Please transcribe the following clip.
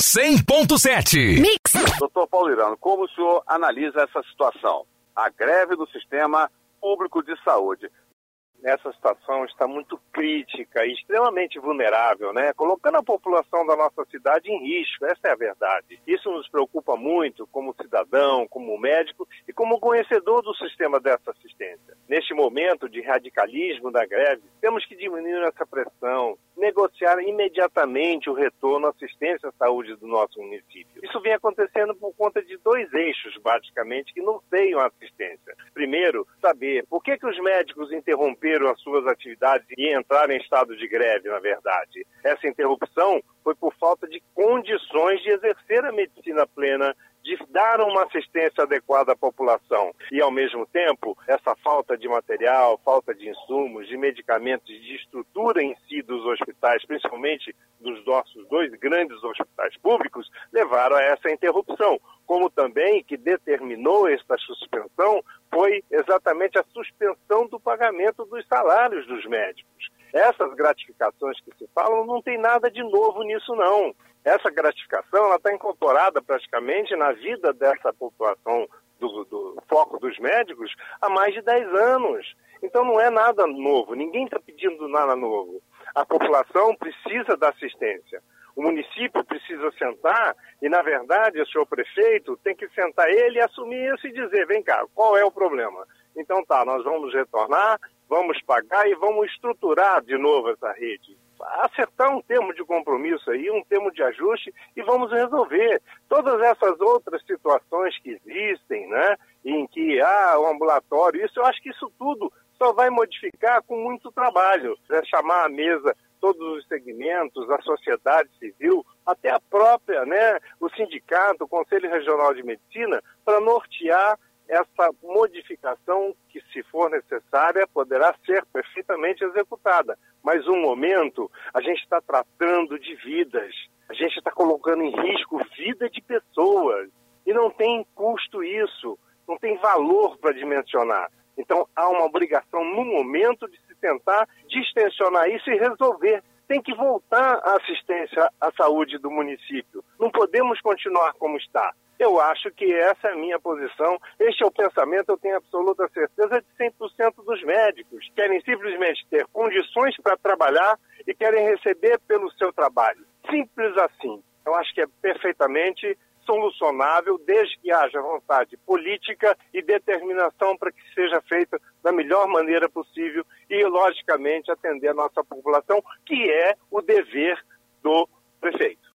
100.7. Mix. Doutor Paulo Irano, como o senhor analisa essa situação? A greve do sistema público de saúde nessa situação está muito crítica e extremamente vulnerável, né? Colocando a população da nossa cidade em risco, essa é a verdade. Isso nos preocupa muito como cidadão, como médico e como conhecedor do sistema dessa assistência. Neste momento de radicalismo da greve, temos que diminuir essa pressão, negociar imediatamente o retorno à assistência à saúde do nosso município. Isso vem acontecendo por conta de dois eixos, basicamente, que não a assistência. Primeiro, saber por que, que os médicos interromperam as suas atividades e entraram em estado de greve, na verdade. Essa interrupção foi por falta de condições de exercer a medicina plena dar uma assistência adequada à população. E, ao mesmo tempo, essa falta de material, falta de insumos, de medicamentos, de estrutura em si dos hospitais, principalmente dos nossos dois grandes hospitais públicos, levaram a essa interrupção. Como também que determinou esta suspensão foi exatamente a suspensão do pagamento dos salários dos médicos. Essas gratificações que se falam não tem nada de novo nisso, não essa gratificação está incorporada praticamente na vida dessa população do, do, foco dos médicos há mais de 10 anos. Então não é nada novo, ninguém está pedindo nada novo. A população precisa da assistência. O município precisa sentar e, na verdade, o senhor prefeito tem que sentar ele e assumir isso e dizer: vem cá, qual é o problema? Então tá, nós vamos retornar, vamos pagar e vamos estruturar de novo essa rede acertar um termo de compromisso aí, um termo de ajuste e vamos resolver. Todas essas outras situações que existem, né, em que há ah, o ambulatório, isso eu acho que isso tudo só vai modificar com muito trabalho. É chamar à mesa todos os segmentos, a sociedade civil, até a própria, né, o sindicato, o Conselho Regional de Medicina, para nortear essa modificação que, se for necessária, poderá ser perfeitamente executada. Mas um momento, a gente está tratando de vidas, a gente está colocando em risco vida de pessoas. E não tem custo isso, não tem valor para dimensionar. Então há uma obrigação no momento de se tentar distensionar isso e resolver. Tem que voltar a assistência à saúde do município. Não podemos continuar como está. Eu acho que essa é a minha posição. Este é o pensamento, eu tenho absoluta certeza, de 100% dos médicos. Querem simplesmente ter condições para trabalhar e querem receber pelo seu trabalho. Simples assim. Eu acho que é perfeitamente solucionável desde que haja vontade política e determinação para que seja feita da melhor maneira possível e, logicamente, atender a nossa população, que é o dever do prefeito.